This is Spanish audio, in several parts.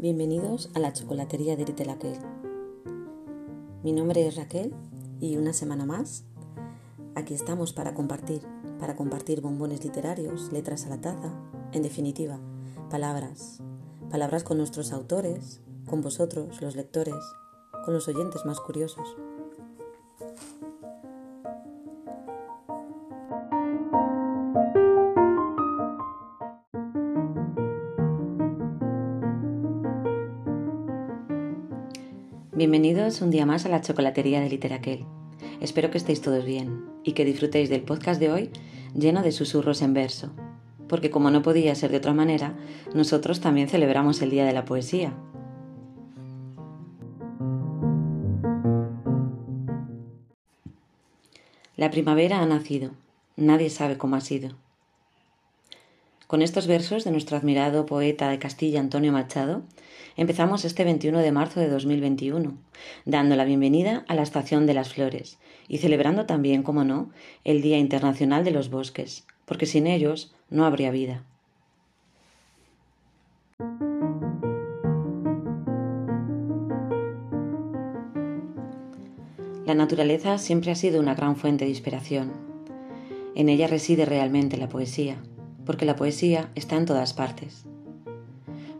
Bienvenidos a la chocolatería de Little Mi nombre es Raquel y una semana más aquí estamos para compartir, para compartir bombones literarios, letras a la taza, en definitiva, palabras, palabras con nuestros autores, con vosotros, los lectores, con los oyentes más curiosos. Bienvenidos un día más a la chocolatería de Literaquel. Espero que estéis todos bien y que disfrutéis del podcast de hoy lleno de susurros en verso, porque como no podía ser de otra manera, nosotros también celebramos el Día de la Poesía. La primavera ha nacido, nadie sabe cómo ha sido. Con estos versos de nuestro admirado poeta de Castilla Antonio Machado, empezamos este 21 de marzo de 2021, dando la bienvenida a la Estación de las Flores y celebrando también, como no, el Día Internacional de los Bosques, porque sin ellos no habría vida. La naturaleza siempre ha sido una gran fuente de inspiración. En ella reside realmente la poesía porque la poesía está en todas partes.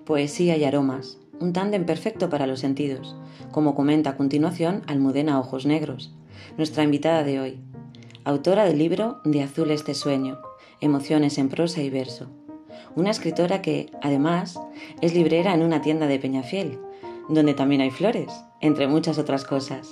Poesía y aromas, un tándem perfecto para los sentidos, como comenta a continuación Almudena Ojos Negros, nuestra invitada de hoy, autora del libro De azul este sueño, emociones en prosa y verso, una escritora que, además, es librera en una tienda de Peñafiel, donde también hay flores, entre muchas otras cosas,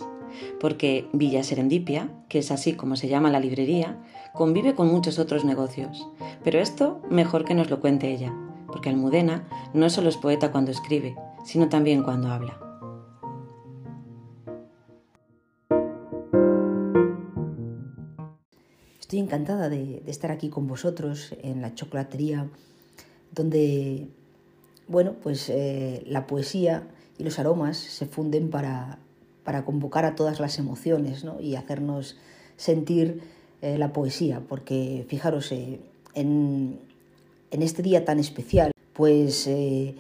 porque Villa Serendipia, que es así como se llama la librería, convive con muchos otros negocios. Pero esto mejor que nos lo cuente ella, porque Almudena no solo es poeta cuando escribe, sino también cuando habla. Estoy encantada de, estar aquí con vosotros en la chocolatería, donde, bueno, pues eh, la poesía y los aromas se funden para, para convocar a todas las emociones y hacernos sentir eh, la poesía, porque fijaros, eh, en, este día tan especial, pues, eh,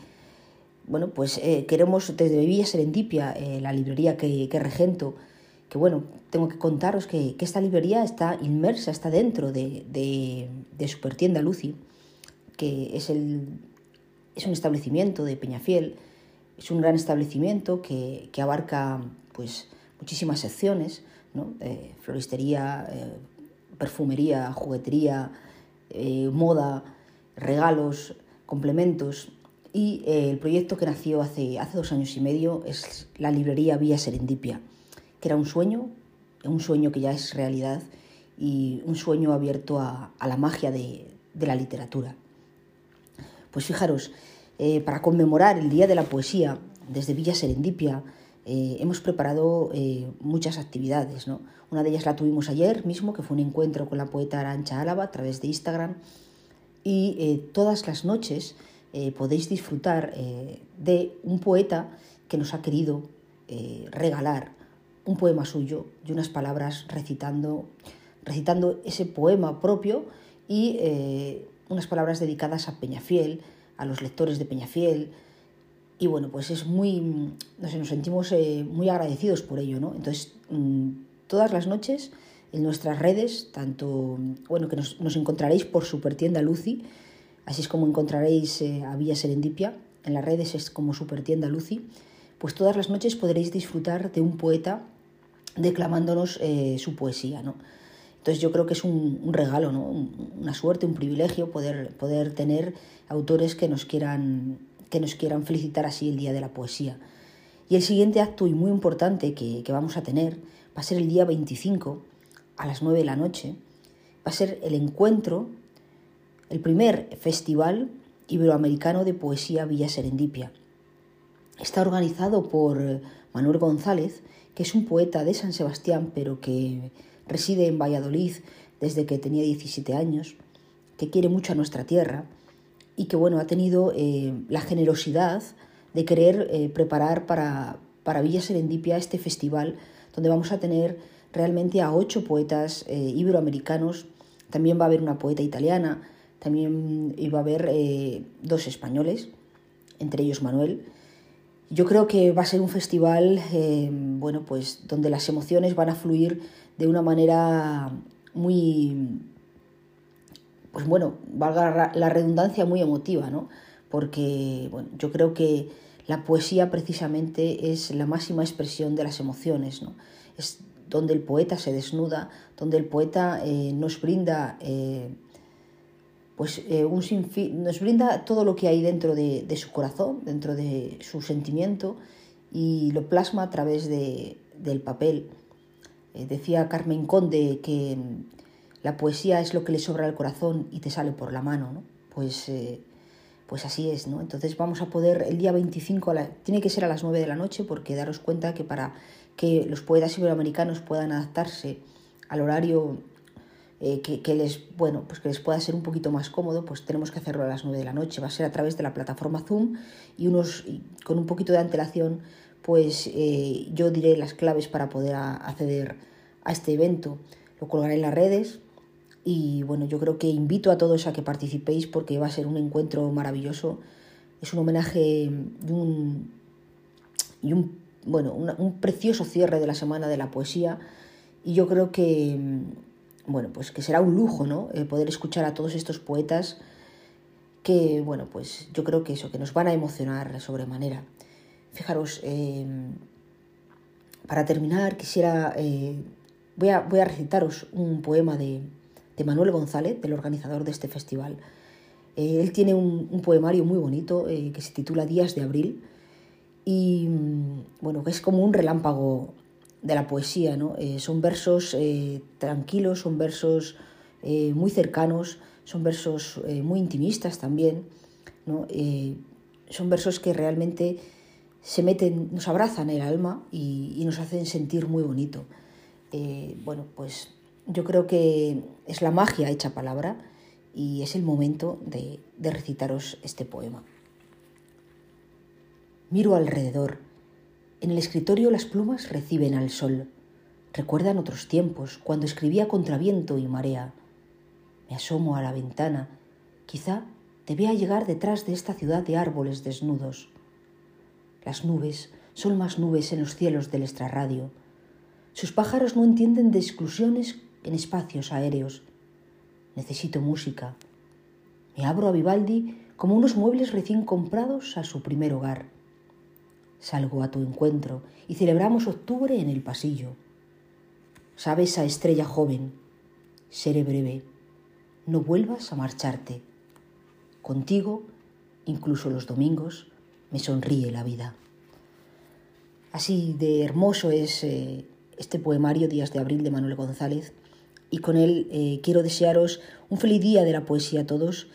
bueno, pues queremos desde Villa Serendipia, la librería que, regento, que bueno, tengo que contaros que, esta librería está inmersa, está dentro de, de, de Supertienda Lucy, que es, el, es un establecimiento de Peñafiel, es un gran establecimiento que, abarca pues, muchísimas secciones, ¿no? floristería, perfumería, juguetería, eh, moda, regalos, complementos. Y eh, el proyecto que nació hace, hace dos años y medio es la librería Vía Serendipia, que era un sueño, un sueño que ya es realidad y un sueño abierto a, la magia de, la literatura. Pues fijaros, eh, para conmemorar el Día de la Poesía, desde Villa Serendipia, eh, hemos preparado eh, muchas actividades. ¿no? Una de ellas la tuvimos ayer mismo, que fue un encuentro con la poeta Arancha Álava a través de Instagram. Y eh, todas las noches podéis disfrutar de un poeta que nos ha querido regalar un poema suyo y unas palabras recitando, recitando ese poema propio y unas palabras dedicadas a Peñafiel, a los lectores de Peñafiel, y bueno, pues es muy, no sé, nos sentimos eh, muy agradecidos por ello, ¿no? Entonces, mm, todas las noches en nuestras redes, tanto, bueno, que nos, encontraréis por Supertienda Lucy, así es como encontraréis eh, a Villa Serendipia, en las redes es como Supertienda Lucy, pues todas las noches podréis disfrutar de un poeta declamándonos eh, su poesía, ¿no? Entonces yo creo que es un, un regalo, ¿no? una suerte, un privilegio poder, poder tener autores que nos quieran que nos quieran felicitar así el Día de la Poesía. Y el siguiente acto y muy importante que, vamos a tener va a ser el día 25 a las 9 de la noche. Va a ser el encuentro, el primer festival iberoamericano de poesía Villa Serendipia. Está organizado por Manuel González, que es un poeta de San Sebastián, pero que reside en Valladolid desde que tenía 17 años, que quiere mucho a nuestra tierra y que bueno, ha tenido eh, la generosidad de querer eh, preparar para, para Villa Serendipia este festival donde vamos a tener realmente a ocho poetas eh, iberoamericanos, también va a haber una poeta italiana, también iba a haber dos españoles, entre ellos Manuel, Yo creo que va a ser un festival, bueno, pues donde las emociones van a fluir de una manera muy, pues bueno, valga la redundancia, muy emotiva, ¿no? Porque, bueno, yo creo que la poesía precisamente es la máxima expresión de las emociones, ¿no? Es donde el poeta se desnuda, donde el poeta eh, nos brinda eh, pues eh, un nos brinda todo lo que hay dentro de, su corazón, dentro de su sentimiento y lo plasma a través de, del papel. decía Carmen Conde que la poesía es lo que le sobra al corazón y te sale por la mano, ¿no? Pues pues así es, ¿no? Entonces vamos a poder el día 25, tiene que ser a las 9 de la noche porque daros cuenta que para que los poetas iberoamericanos puedan adaptarse al horario eh, que, les, bueno, pues que les pueda ser un poquito más cómodo, pues tenemos que hacerlo a las 9 de la noche. Va a ser a través de la plataforma Zoom y unos, con un poquito de antelación, pues eh, yo diré las claves para poder acceder a este evento. Lo colgaré en las redes y bueno, yo creo que invito a todos a que participéis porque va a ser un encuentro maravilloso. Es un homenaje y un, bueno, un precioso cierre de la Semana de la Poesía. Y yo creo que, bueno, pues que será un lujo, ¿no? Eh, poder escuchar a todos estos poetas que, bueno, pues yo creo que eso, que nos van a emocionar sobremanera. Fijaros, em, para terminar quisiera, eh, voy, a, voy a recitaros un poema de, de Manuel González, del organizador de este festival. Eh, él tiene un, poemario muy bonito eh, que se titula Días de Abril y mm, bueno, es como un relámpago de la poesía, ¿no? Eh, son versos tranquilos, son versos muy cercanos, son versos muy intimistas también, ¿no? son versos que realmente se meten, nos abrazan el alma y, y nos hacen sentir muy bonito. bueno, pues yo creo que es la magia hecha palabra y es el momento de, recitaros este poema. Miro alrededor. En el escritorio las plumas reciben al sol. Recuerdan otros tiempos, cuando escribía contra viento y marea. Me asomo a la ventana. Quizá debía llegar detrás de esta ciudad de árboles desnudos. Las nubes son más nubes en los cielos del extrarradio. Sus pájaros no entienden de exclusiones en espacios aéreos. Necesito música. Me abro a Vivaldi como unos muebles recién comprados a su primer hogar. Salgo a tu encuentro y celebramos octubre en el pasillo. Sabes a estrella joven, seré breve, no vuelvas a marcharte. Contigo, incluso los domingos, me sonríe la vida. Así de hermoso es eh, este poemario Días de Abril de Manuel González y con él eh, quiero desearos un feliz día de la poesía a todos,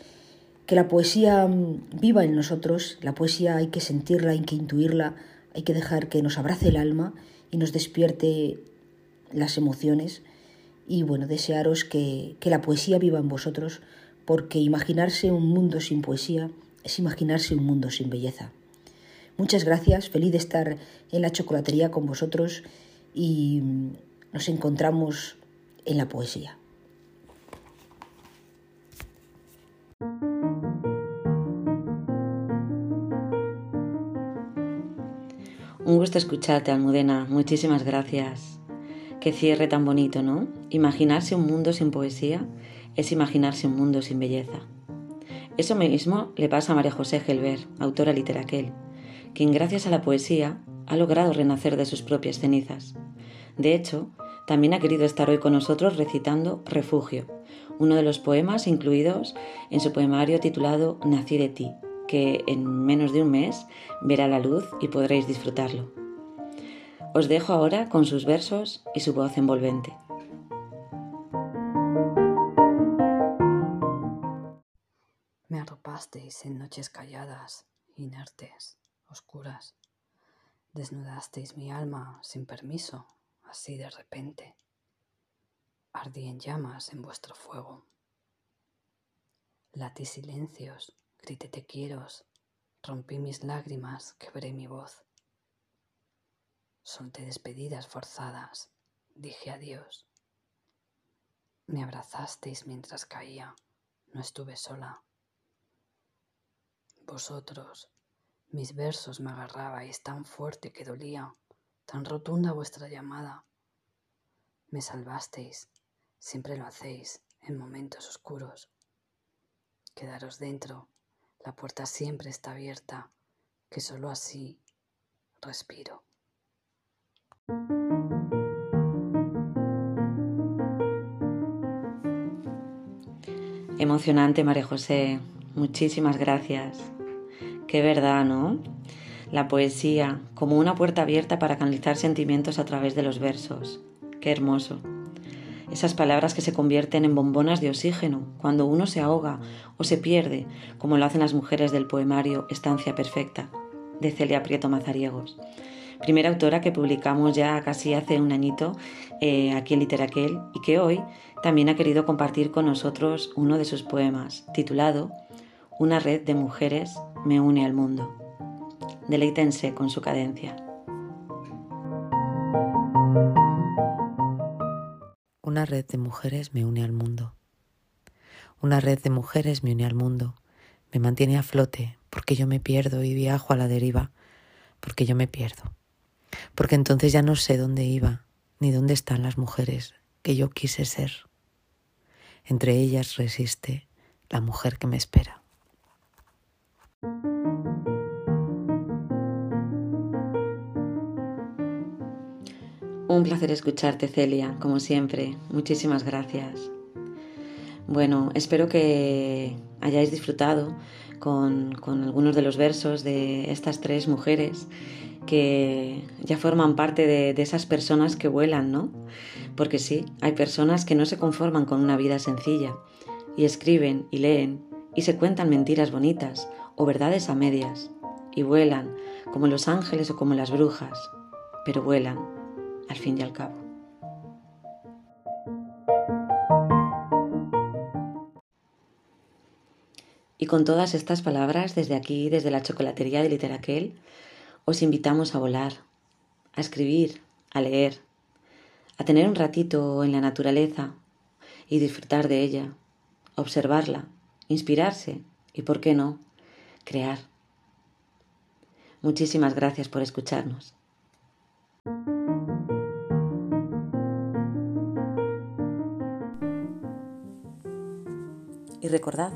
que la poesía mm, viva en nosotros, la poesía hay que sentirla, hay que intuirla, hay que dejar que nos abrace el alma y nos despierte las emociones y bueno, desearos que, que la poesía viva en vosotros, porque imaginarse un mundo sin poesía es imaginarse un mundo sin belleza. Muchas gracias, feliz de estar en la chocolatería con vosotros y mm, nos encontramos en la poesía. Un gusto escucharte, Almudena. Muchísimas gracias. Qué cierre tan bonito, ¿no? Imaginarse un mundo sin poesía es imaginarse un mundo sin belleza. Eso mismo le pasa a María José Gelber, autora literaquel, quien gracias a la poesía ha logrado renacer de sus propias cenizas. De hecho, también ha querido estar hoy con nosotros recitando Refugio, uno de los poemas incluidos en su poemario titulado Nací de ti, que en menos de un mes verá la luz y podréis disfrutarlo. Os dejo ahora con sus versos y su voz envolvente. Me arropasteis en noches calladas, inertes, oscuras. Desnudasteis mi alma sin permiso así de repente. Ardí en llamas en vuestro fuego. Latí silencios, grité te quiero, rompí mis lágrimas, quebré mi voz. Solté despedidas forzadas, dije adiós. Me abrazasteis mientras caía, no estuve sola. Vosotros, Mis versos me agarrabais tan fuerte que dolía, tan rotunda vuestra llamada. Me salvasteis, siempre lo hacéis, en momentos oscuros. Quedaros dentro, la puerta siempre está abierta, que solo así respiro. Emocionante, María José. Muchísimas gracias. Qué verdad, ¿no? La poesía como una puerta abierta para canalizar sentimientos a través de los versos. Qué hermoso. Esas palabras que se convierten en bombonas de oxígeno cuando uno se ahoga o se pierde, como lo hacen las mujeres del poemario Estancia Perfecta, de Celia Prieto Mazariegos primera autora que publicamos ya casi hace un añito eh, aquí en Literaquel y que hoy también ha querido compartir con nosotros uno de sus poemas, titulado Una red de mujeres me une al mundo. Deleítense con su cadencia. Una red de mujeres me une al mundo. Una red de mujeres me une al mundo. Me mantiene a flote porque yo me pierdo y viajo a la deriva porque yo me pierdo porque entonces ya no sé dónde iba ni dónde están las mujeres que yo quise ser. Entre ellas resiste la mujer que me espera. Un placer escucharte, Celia, como siempre. Muchísimas gracias. Bueno, espero que hayáis disfrutado con, algunos de los versos de estas tres mujeres que ya forman parte de, de, esas personas que vuelan, ¿no? Porque sí, hay personas que no se conforman con una vida sencilla y escriben y leen y se cuentan mentiras bonitas o verdades a medias y vuelan como los ángeles o como las brujas, pero vuelan al fin y al cabo. Y con todas estas palabras, desde aquí, desde la chocolatería de Literaquel, os invitamos a volar, a escribir, a leer, a tener un ratito en la naturaleza y disfrutar de ella, observarla, inspirarse y, por qué no, crear. Muchísimas gracias por escucharnos. Recordad,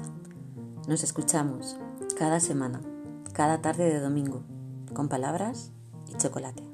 nos escuchamos cada semana, cada tarde de domingo con palabras y chocolate.